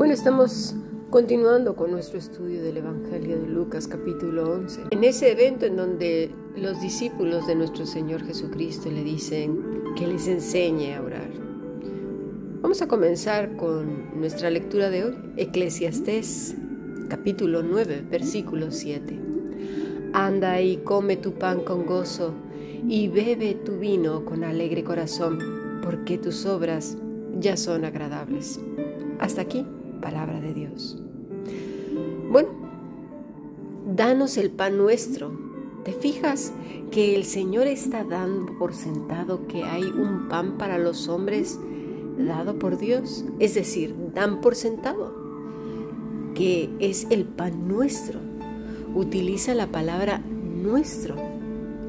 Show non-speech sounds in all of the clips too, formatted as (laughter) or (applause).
Bueno, estamos continuando con nuestro estudio del Evangelio de Lucas capítulo 11. En ese evento en donde los discípulos de nuestro Señor Jesucristo le dicen que les enseñe a orar. Vamos a comenzar con nuestra lectura de hoy, Eclesiastés capítulo 9, versículo 7. Anda y come tu pan con gozo y bebe tu vino con alegre corazón, porque tus obras ya son agradables. Hasta aquí palabra de Dios. Bueno, danos el pan nuestro. ¿Te fijas que el Señor está dando por sentado que hay un pan para los hombres dado por Dios? Es decir, dan por sentado que es el pan nuestro. Utiliza la palabra nuestro.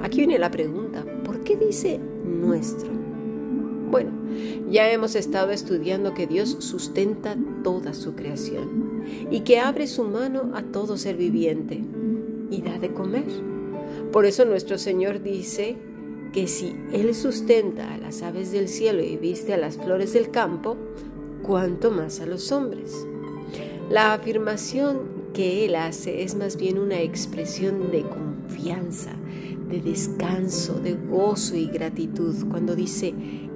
Aquí viene la pregunta, ¿por qué dice nuestro? Ya hemos estado estudiando que Dios sustenta toda su creación y que abre su mano a todo ser viviente y da de comer. Por eso nuestro Señor dice que si Él sustenta a las aves del cielo y viste a las flores del campo, cuánto más a los hombres. La afirmación que Él hace es más bien una expresión de confianza, de descanso, de gozo y gratitud cuando dice,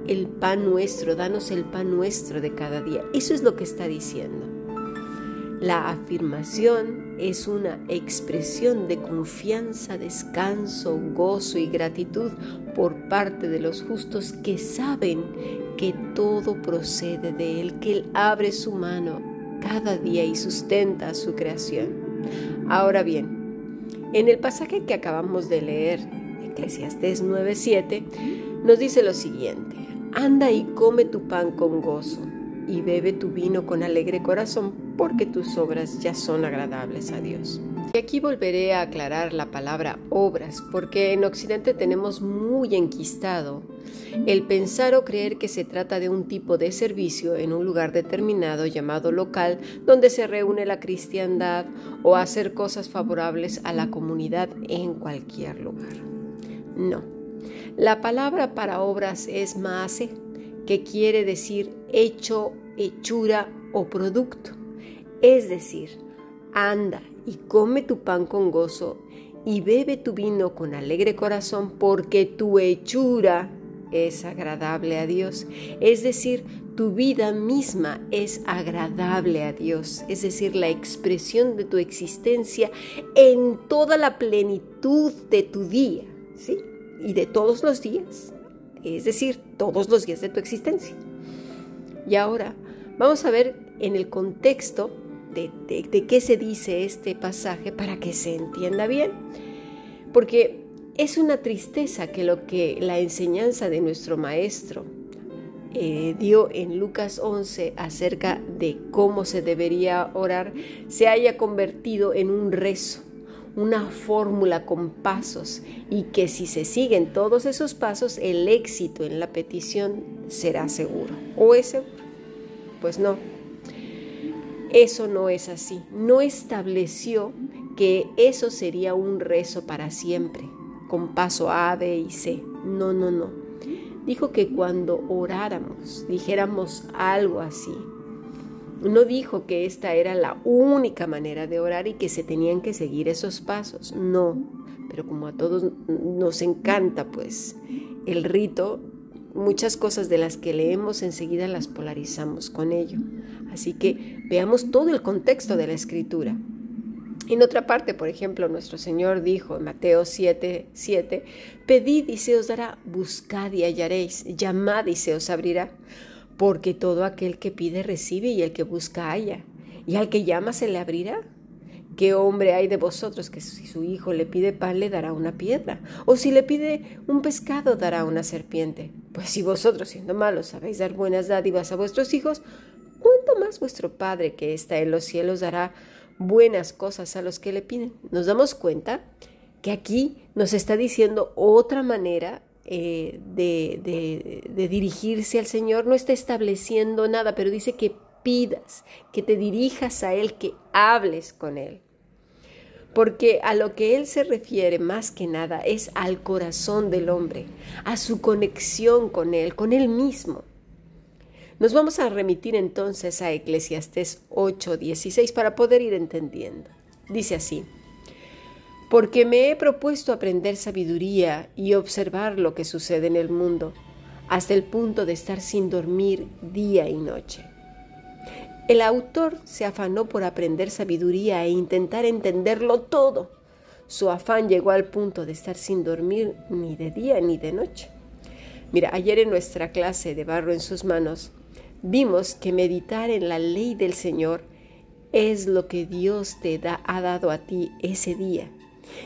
el pan nuestro, danos el pan nuestro de cada día. Eso es lo que está diciendo. La afirmación es una expresión de confianza, descanso, gozo y gratitud por parte de los justos que saben que todo procede de Él, que Él abre su mano cada día y sustenta su creación. Ahora bien, en el pasaje que acabamos de leer, Eclesiastés 9:7, nos dice lo siguiente, Anda y come tu pan con gozo y bebe tu vino con alegre corazón, porque tus obras ya son agradables a Dios. Y aquí volveré a aclarar la palabra obras, porque en Occidente tenemos muy enquistado el pensar o creer que se trata de un tipo de servicio en un lugar determinado llamado local, donde se reúne la cristiandad o hacer cosas favorables a la comunidad en cualquier lugar. No. La palabra para obras es maase, que quiere decir hecho, hechura o producto. Es decir, anda y come tu pan con gozo y bebe tu vino con alegre corazón porque tu hechura es agradable a Dios. Es decir, tu vida misma es agradable a Dios. Es decir, la expresión de tu existencia en toda la plenitud de tu día. ¿Sí? Y de todos los días, es decir, todos los días de tu existencia. Y ahora vamos a ver en el contexto de, qué se dice este pasaje para que se entienda bien, porque es una tristeza que lo que la enseñanza de nuestro maestro eh, dio en Lucas 11 acerca de cómo se debería orar se haya convertido en un rezo una fórmula con pasos y que si se siguen todos esos pasos, el éxito en la petición será seguro. ¿O es seguro? Pues no. Eso no es así. No estableció que eso sería un rezo para siempre, con paso A, B y C. No, no, no. Dijo que cuando oráramos, dijéramos algo así, no dijo que esta era la única manera de orar y que se tenían que seguir esos pasos, no. Pero como a todos nos encanta pues el rito, muchas cosas de las que leemos enseguida las polarizamos con ello. Así que veamos todo el contexto de la escritura. En otra parte, por ejemplo, nuestro Señor dijo en Mateo 7, 7, Pedid y se os dará, buscad y hallaréis, llamad y se os abrirá porque todo aquel que pide recibe y el que busca halla, y al que llama se le abrirá. ¿Qué hombre hay de vosotros que si su hijo le pide pan le dará una piedra? ¿O si le pide un pescado dará una serpiente? Pues si vosotros siendo malos sabéis dar buenas dádivas a vuestros hijos, ¿cuánto más vuestro Padre que está en los cielos dará buenas cosas a los que le piden? Nos damos cuenta que aquí nos está diciendo otra manera eh, de, dirigirse al Señor, no está estableciendo nada, pero dice que pidas, que te dirijas a Él, que hables con Él. Porque a lo que Él se refiere más que nada es al corazón del hombre, a su conexión con Él, con Él mismo. Nos vamos a remitir entonces a Eclesiastés 8:16 para poder ir entendiendo. Dice así, porque me he propuesto aprender sabiduría y observar lo que sucede en el mundo, hasta el punto de estar sin dormir día y noche. El autor se afanó por aprender sabiduría e intentar entenderlo todo. Su afán llegó al punto de estar sin dormir ni de día ni de noche. Mira, ayer en nuestra clase de barro en sus manos vimos que meditar en la ley del Señor es lo que Dios te da, ha dado a ti ese día.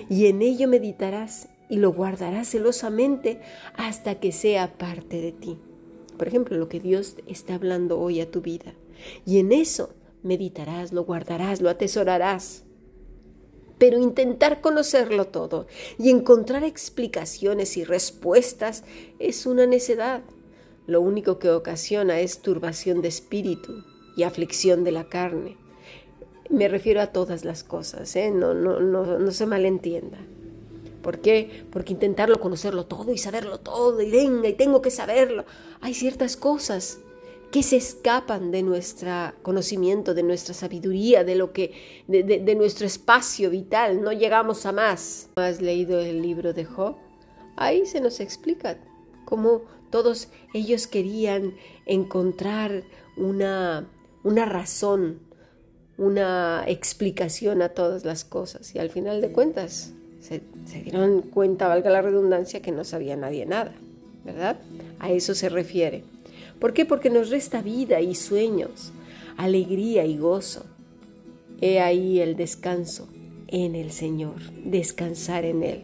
Y en ello meditarás y lo guardarás celosamente hasta que sea parte de ti. Por ejemplo, lo que Dios está hablando hoy a tu vida. Y en eso meditarás, lo guardarás, lo atesorarás. Pero intentar conocerlo todo y encontrar explicaciones y respuestas es una necedad. Lo único que ocasiona es turbación de espíritu y aflicción de la carne. Me refiero a todas las cosas, ¿eh? no, no, no, no se malentienda. ¿Por qué? Porque intentarlo conocerlo todo y saberlo todo y venga y tengo que saberlo. Hay ciertas cosas que se escapan de nuestro conocimiento, de nuestra sabiduría, de lo que, de, nuestro espacio vital. No llegamos a más. ¿Has leído el libro de Job? Ahí se nos explica cómo todos ellos querían encontrar una, una razón, una explicación a todas las cosas y al final de cuentas se, se dieron cuenta, valga la redundancia, que no sabía nadie nada, ¿verdad? A eso se refiere. ¿Por qué? Porque nos resta vida y sueños, alegría y gozo. He ahí el descanso en el Señor, descansar en Él.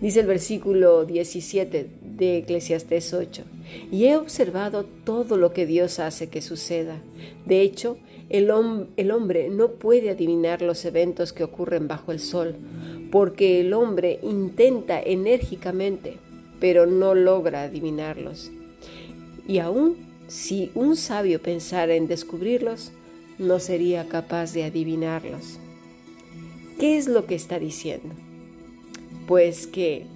Dice el versículo 17 de Eclesiastés 8, y he observado todo lo que Dios hace que suceda. De hecho, el, hombre no puede adivinar los eventos que ocurren bajo el sol, porque el hombre intenta enérgicamente, pero no logra adivinarlos. Y aun si un sabio pensara en descubrirlos, no sería capaz de adivinarlos. ¿Qué es lo que está diciendo? Pues que,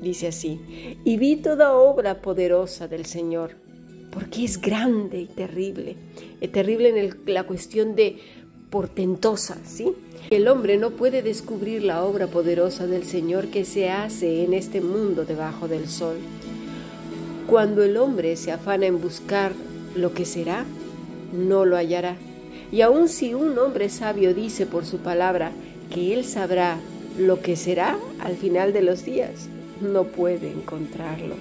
dice así, y vi toda obra poderosa del Señor, porque es grande y terrible, es terrible en la cuestión de portentosa, ¿sí? El hombre no puede descubrir la obra poderosa del Señor que se hace en este mundo debajo del sol. Cuando el hombre se afana en buscar lo que será, no lo hallará. Y aun si un hombre sabio dice por su palabra que él sabrá lo que será al final de los días, no puede encontrarlo.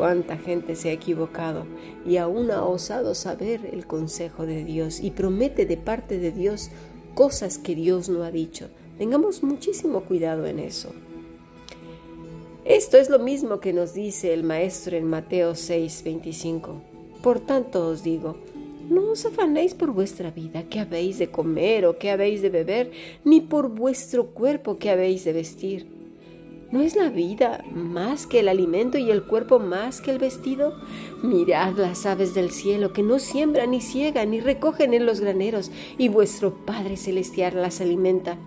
Cuánta gente se ha equivocado y aún ha osado saber el consejo de Dios y promete de parte de Dios cosas que Dios no ha dicho. Tengamos muchísimo cuidado en eso. Esto es lo mismo que nos dice el Maestro en Mateo 6, 25. Por tanto os digo, no os afanéis por vuestra vida, qué habéis de comer o qué habéis de beber, ni por vuestro cuerpo, qué habéis de vestir. ¿No es la vida más que el alimento y el cuerpo más que el vestido? Mirad las aves del cielo, que no siembran ni ciegan ni recogen en los graneros, y vuestro Padre Celestial las alimenta.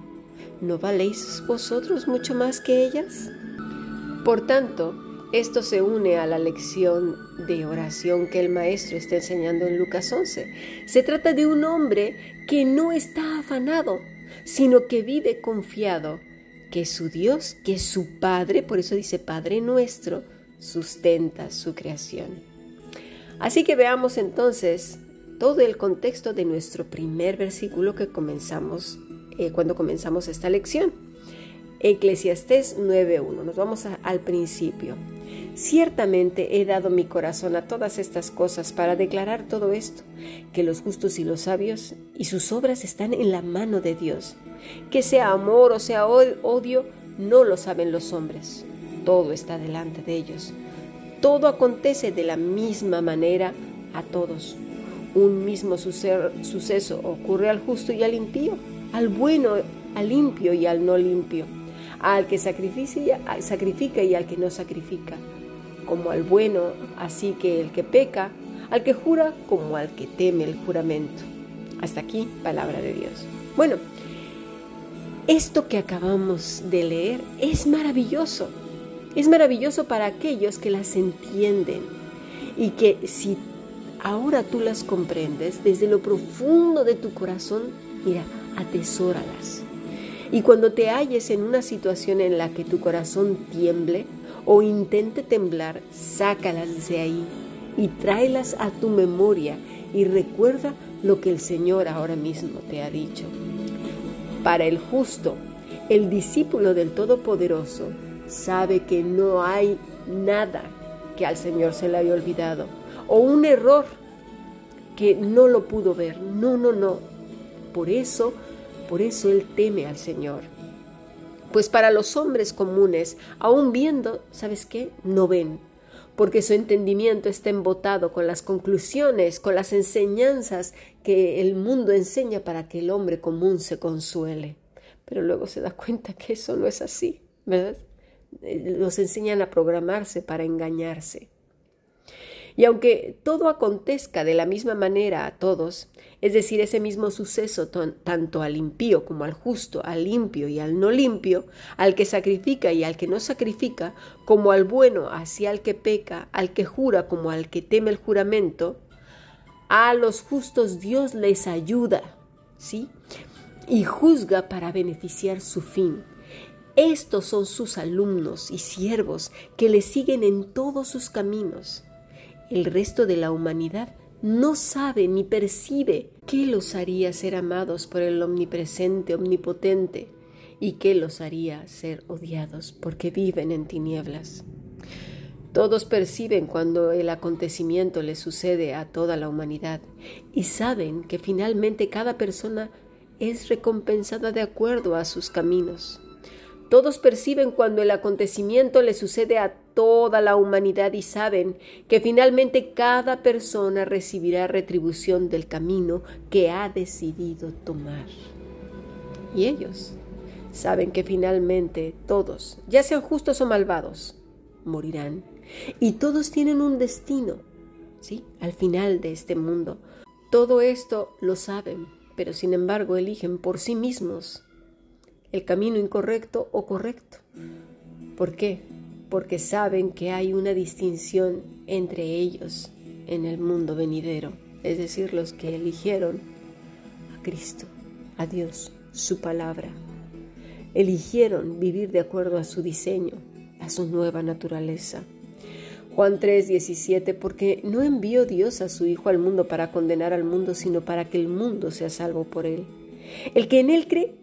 ¿No valéis vosotros mucho más que ellas? Por tanto, esto se une a la lección de oración que el maestro está enseñando en Lucas 11. Se trata de un hombre que no está afanado, sino que vive confiado que su Dios, que su Padre, por eso dice Padre nuestro, sustenta su creación. Así que veamos entonces todo el contexto de nuestro primer versículo que comenzamos eh, cuando comenzamos esta lección. Eclesiastés 9.1. Nos vamos al principio. Ciertamente he dado mi corazón a todas estas cosas para declarar todo esto, que los justos y los sabios y sus obras están en la mano de Dios. Que sea amor o sea odio, no lo saben los hombres. Todo está delante de ellos. Todo acontece de la misma manera a todos. Un mismo suceso ocurre al justo y al impío, al bueno, al limpio y al no limpio al que sacrifica y al que no sacrifica, como al bueno, así que el que peca, al que jura como al que teme el juramento. Hasta aquí, palabra de Dios. Bueno, esto que acabamos de leer es maravilloso. Es maravilloso para aquellos que las entienden y que si ahora tú las comprendes desde lo profundo de tu corazón, mira, atesóralas. Y cuando te halles en una situación en la que tu corazón tiemble o intente temblar, sácalas de ahí y tráelas a tu memoria y recuerda lo que el Señor ahora mismo te ha dicho. Para el justo, el discípulo del Todopoderoso sabe que no hay nada que al Señor se le haya olvidado o un error que no lo pudo ver. No, no, no. Por eso, por eso él teme al Señor. Pues para los hombres comunes, aún viendo, ¿sabes qué? No ven, porque su entendimiento está embotado con las conclusiones, con las enseñanzas que el mundo enseña para que el hombre común se consuele. Pero luego se da cuenta que eso no es así, ¿verdad? Eh, los enseñan a programarse para engañarse. Y aunque todo acontezca de la misma manera a todos, es decir, ese mismo suceso tanto al impío como al justo, al limpio y al no limpio, al que sacrifica y al que no sacrifica, como al bueno hacia al que peca, al que jura como al que teme el juramento, a los justos Dios les ayuda, ¿sí? Y juzga para beneficiar su fin. Estos son sus alumnos y siervos que le siguen en todos sus caminos. El resto de la humanidad no sabe ni percibe qué los haría ser amados por el omnipresente, omnipotente, y qué los haría ser odiados porque viven en tinieblas. Todos perciben cuando el acontecimiento le sucede a toda la humanidad y saben que finalmente cada persona es recompensada de acuerdo a sus caminos. Todos perciben cuando el acontecimiento le sucede a toda la humanidad y saben que finalmente cada persona recibirá retribución del camino que ha decidido tomar. Y ellos saben que finalmente todos, ya sean justos o malvados, morirán. Y todos tienen un destino, ¿sí? Al final de este mundo. Todo esto lo saben, pero sin embargo eligen por sí mismos el camino incorrecto o correcto. ¿Por qué? Porque saben que hay una distinción entre ellos en el mundo venidero, es decir, los que eligieron a Cristo, a Dios, su palabra. Eligieron vivir de acuerdo a su diseño, a su nueva naturaleza. Juan 3, 17, porque no envió Dios a su Hijo al mundo para condenar al mundo, sino para que el mundo sea salvo por él. El que en él cree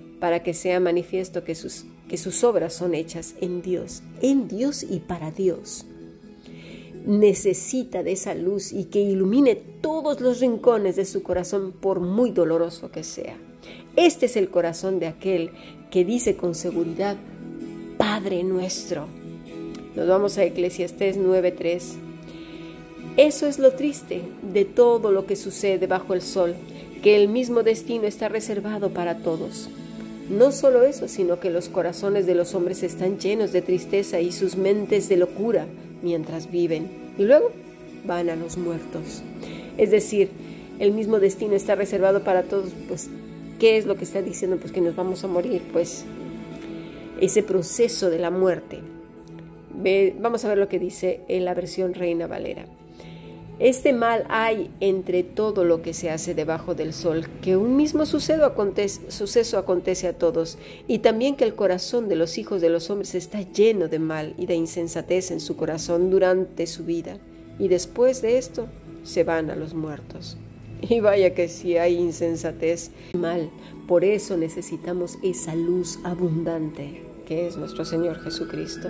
para que sea manifiesto que sus, que sus obras son hechas en Dios, en Dios y para Dios. Necesita de esa luz y que ilumine todos los rincones de su corazón por muy doloroso que sea. Este es el corazón de aquel que dice con seguridad, Padre nuestro. Nos vamos a Eclesiastés 9:3. Eso es lo triste de todo lo que sucede bajo el sol, que el mismo destino está reservado para todos. No solo eso, sino que los corazones de los hombres están llenos de tristeza y sus mentes de locura mientras viven. Y luego van a los muertos. Es decir, el mismo destino está reservado para todos. Pues, ¿qué es lo que está diciendo? Pues que nos vamos a morir. Pues ese proceso de la muerte. vamos a ver lo que dice en la versión Reina Valera. Este mal hay entre todo lo que se hace debajo del sol, que un mismo suceso acontece, suceso a todos, y también que el corazón de los hijos de los hombres está lleno de mal y de insensatez en su corazón durante su vida, y después de esto se van a los muertos. Y vaya que si hay insensatez, mal, por eso necesitamos esa luz abundante que es nuestro Señor Jesucristo.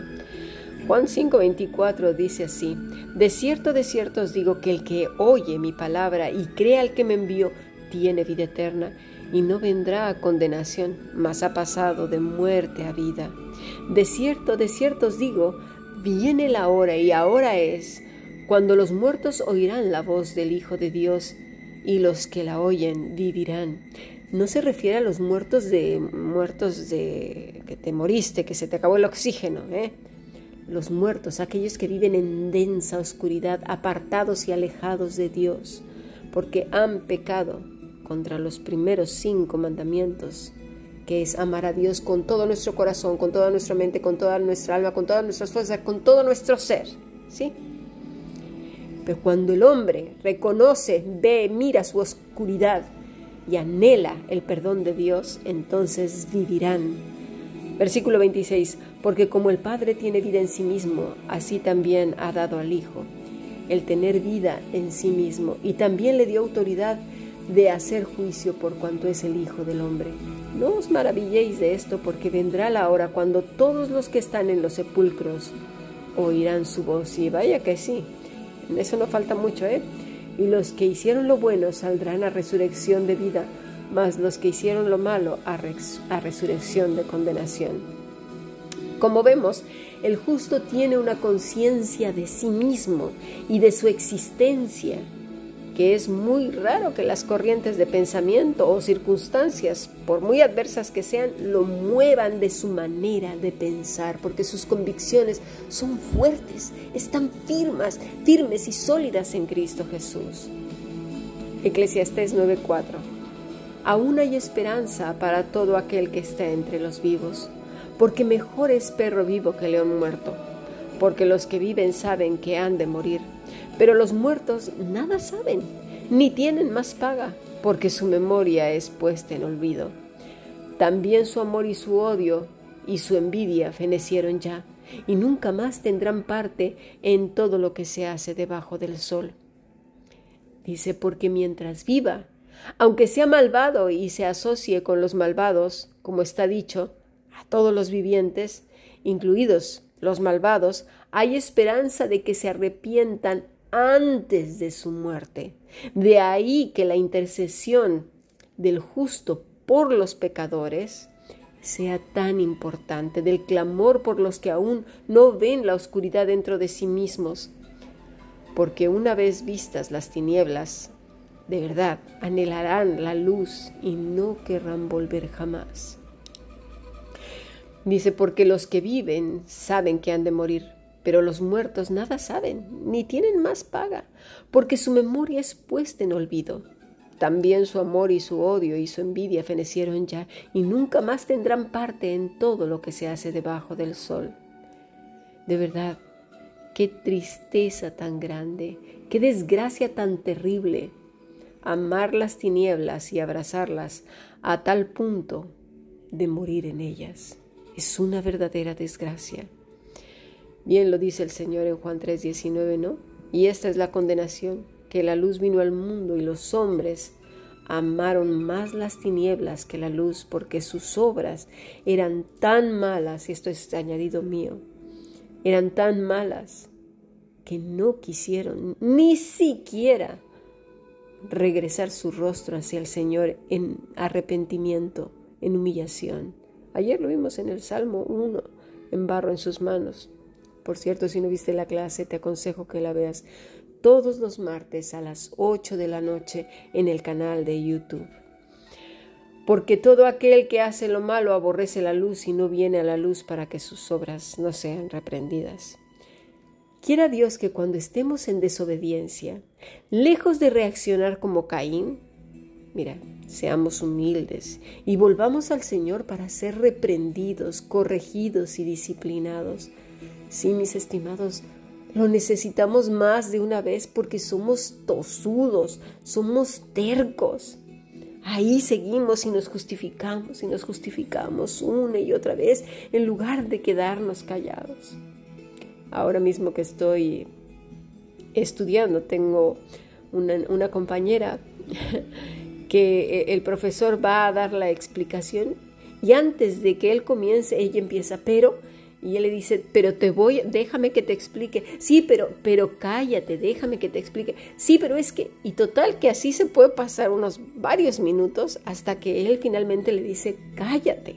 Juan 5:24 dice así, De cierto, de cierto os digo que el que oye mi palabra y cree al que me envió, tiene vida eterna y no vendrá a condenación, mas ha pasado de muerte a vida. De cierto, de cierto os digo, viene la hora y ahora es, cuando los muertos oirán la voz del Hijo de Dios, y los que la oyen vivirán. No se refiere a los muertos de muertos de que te moriste, que se te acabó el oxígeno, ¿eh? Los muertos, aquellos que viven en densa oscuridad, apartados y alejados de Dios, porque han pecado contra los primeros cinco mandamientos, que es amar a Dios con todo nuestro corazón, con toda nuestra mente, con toda nuestra alma, con todas nuestras fuerzas, con todo nuestro ser, ¿sí? Pero cuando el hombre reconoce, ve, mira su oscuridad y anhela el perdón de Dios, entonces vivirán. Versículo 26, porque como el Padre tiene vida en sí mismo, así también ha dado al Hijo el tener vida en sí mismo y también le dio autoridad de hacer juicio por cuanto es el Hijo del Hombre. No os maravilléis de esto porque vendrá la hora cuando todos los que están en los sepulcros oirán su voz y vaya que sí, en eso no falta mucho, ¿eh? Y los que hicieron lo bueno saldrán a resurrección de vida, mas los que hicieron lo malo a, a resurrección de condenación. Como vemos, el justo tiene una conciencia de sí mismo y de su existencia que es muy raro que las corrientes de pensamiento o circunstancias, por muy adversas que sean, lo muevan de su manera de pensar, porque sus convicciones son fuertes, están firmes, firmes y sólidas en Cristo Jesús. Eclesiastés 9:4 Aún hay esperanza para todo aquel que está entre los vivos, porque mejor es perro vivo que león muerto, porque los que viven saben que han de morir pero los muertos nada saben, ni tienen más paga, porque su memoria es puesta en olvido. También su amor y su odio y su envidia fenecieron ya, y nunca más tendrán parte en todo lo que se hace debajo del sol. Dice, porque mientras viva, aunque sea malvado y se asocie con los malvados, como está dicho, todos los vivientes, incluidos los malvados, hay esperanza de que se arrepientan antes de su muerte. De ahí que la intercesión del justo por los pecadores sea tan importante, del clamor por los que aún no ven la oscuridad dentro de sí mismos, porque una vez vistas las tinieblas, de verdad anhelarán la luz y no querrán volver jamás. Dice, porque los que viven saben que han de morir, pero los muertos nada saben, ni tienen más paga, porque su memoria es puesta en olvido. También su amor y su odio y su envidia fenecieron ya, y nunca más tendrán parte en todo lo que se hace debajo del sol. De verdad, qué tristeza tan grande, qué desgracia tan terrible, amar las tinieblas y abrazarlas a tal punto de morir en ellas. Es una verdadera desgracia. Bien lo dice el Señor en Juan 3:19, ¿no? Y esta es la condenación, que la luz vino al mundo y los hombres amaron más las tinieblas que la luz porque sus obras eran tan malas, y esto es añadido mío, eran tan malas que no quisieron ni siquiera regresar su rostro hacia el Señor en arrepentimiento, en humillación. Ayer lo vimos en el Salmo 1, en barro en sus manos. Por cierto, si no viste la clase, te aconsejo que la veas todos los martes a las 8 de la noche en el canal de YouTube. Porque todo aquel que hace lo malo aborrece la luz y no viene a la luz para que sus obras no sean reprendidas. Quiera Dios que cuando estemos en desobediencia, lejos de reaccionar como Caín, mira, seamos humildes y volvamos al Señor para ser reprendidos, corregidos y disciplinados Sí, mis estimados, lo necesitamos más de una vez porque somos tosudos, somos tercos. Ahí seguimos y nos justificamos y nos justificamos una y otra vez en lugar de quedarnos callados. Ahora mismo que estoy estudiando, tengo una, una compañera que el profesor va a dar la explicación y antes de que él comience, ella empieza, pero y él le dice, pero te voy, déjame que te explique. Sí, pero, pero cállate, déjame que te explique. Sí, pero es que, y total que así se puede pasar unos varios minutos hasta que él finalmente le dice, cállate.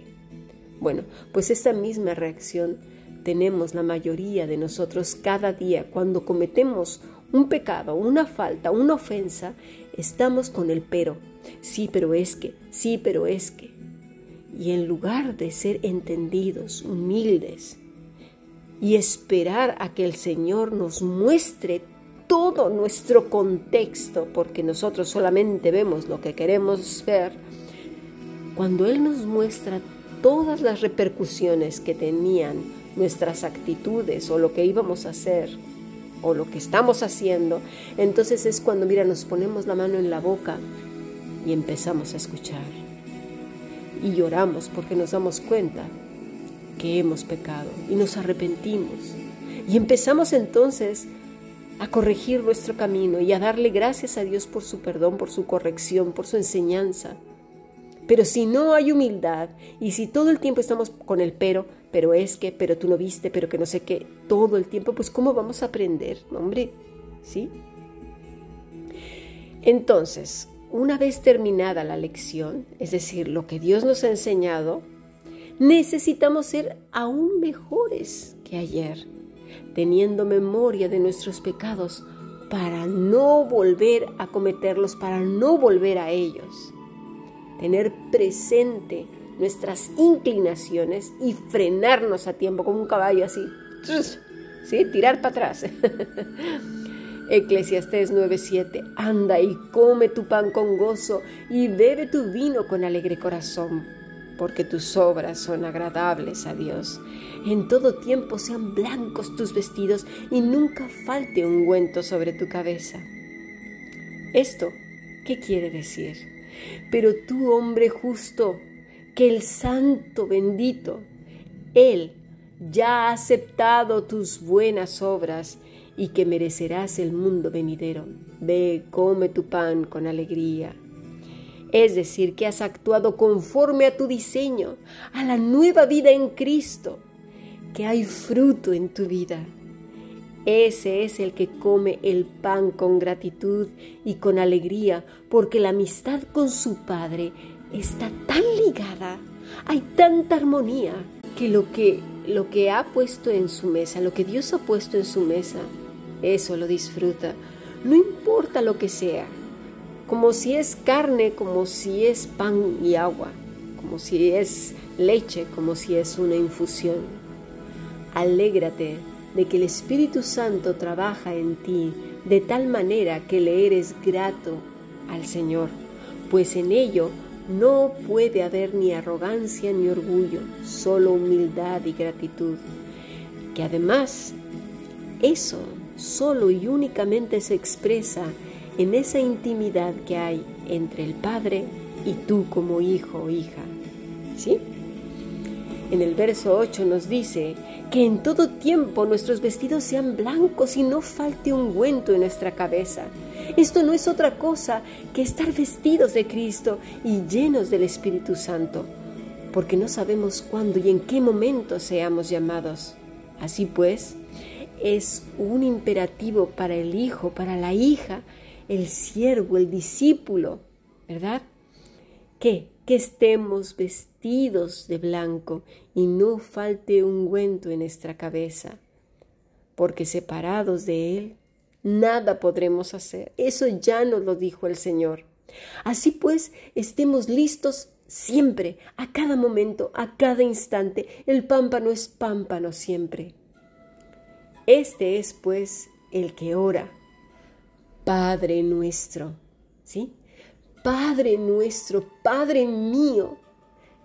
Bueno, pues esta misma reacción tenemos la mayoría de nosotros cada día cuando cometemos un pecado, una falta, una ofensa, estamos con el pero. Sí, pero es que, sí, pero es que. Y en lugar de ser entendidos, humildes, y esperar a que el Señor nos muestre todo nuestro contexto, porque nosotros solamente vemos lo que queremos ver, cuando Él nos muestra todas las repercusiones que tenían nuestras actitudes o lo que íbamos a hacer o lo que estamos haciendo, entonces es cuando, mira, nos ponemos la mano en la boca y empezamos a escuchar. Y lloramos porque nos damos cuenta que hemos pecado y nos arrepentimos. Y empezamos entonces a corregir nuestro camino y a darle gracias a Dios por su perdón, por su corrección, por su enseñanza. Pero si no hay humildad y si todo el tiempo estamos con el pero, pero es que, pero tú no viste, pero que no sé qué, todo el tiempo, pues ¿cómo vamos a aprender? Hombre, ¿sí? Entonces, una vez terminada la lección, es decir, lo que Dios nos ha enseñado, necesitamos ser aún mejores que ayer, teniendo memoria de nuestros pecados para no volver a cometerlos, para no volver a ellos tener presente nuestras inclinaciones y frenarnos a tiempo como un caballo así, ¿sí? Tirar para atrás. (laughs) Eclesiastés 9:7 Anda y come tu pan con gozo y bebe tu vino con alegre corazón, porque tus obras son agradables a Dios. En todo tiempo sean blancos tus vestidos y nunca falte ungüento sobre tu cabeza. ¿Esto qué quiere decir? Pero tú, hombre justo, que el santo bendito, Él ya ha aceptado tus buenas obras y que merecerás el mundo venidero. Ve, come tu pan con alegría. Es decir, que has actuado conforme a tu diseño, a la nueva vida en Cristo, que hay fruto en tu vida ese es el que come el pan con gratitud y con alegría, porque la amistad con su Padre está tan ligada, hay tanta armonía, que lo que lo que ha puesto en su mesa, lo que Dios ha puesto en su mesa, eso lo disfruta. No importa lo que sea, como si es carne, como si es pan y agua, como si es leche, como si es una infusión. Alégrate de que el Espíritu Santo trabaja en ti de tal manera que le eres grato al Señor, pues en ello no puede haber ni arrogancia ni orgullo, solo humildad y gratitud, que además eso solo y únicamente se expresa en esa intimidad que hay entre el Padre y tú como hijo o hija. ¿Sí? En el verso 8 nos dice que en todo tiempo nuestros vestidos sean blancos y no falte ungüento en nuestra cabeza. Esto no es otra cosa que estar vestidos de Cristo y llenos del Espíritu Santo, porque no sabemos cuándo y en qué momento seamos llamados. Así pues, es un imperativo para el hijo, para la hija, el siervo, el discípulo, ¿verdad? Que que estemos vestidos de blanco y no falte ungüento en nuestra cabeza, porque separados de Él, nada podremos hacer. Eso ya nos lo dijo el Señor. Así pues, estemos listos siempre, a cada momento, a cada instante. El pámpano es pámpano siempre. Este es, pues, el que ora. Padre nuestro, ¿sí? Padre nuestro, Padre mío,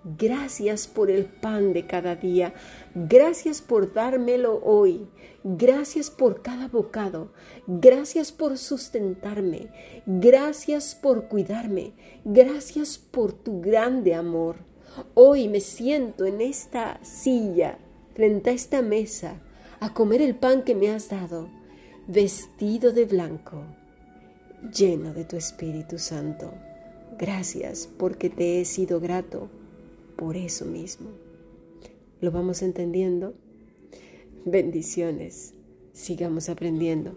gracias por el pan de cada día, gracias por dármelo hoy, gracias por cada bocado, gracias por sustentarme, gracias por cuidarme, gracias por tu grande amor. Hoy me siento en esta silla, frente a esta mesa, a comer el pan que me has dado, vestido de blanco, lleno de tu Espíritu Santo. Gracias porque te he sido grato por eso mismo. ¿Lo vamos entendiendo? Bendiciones. Sigamos aprendiendo.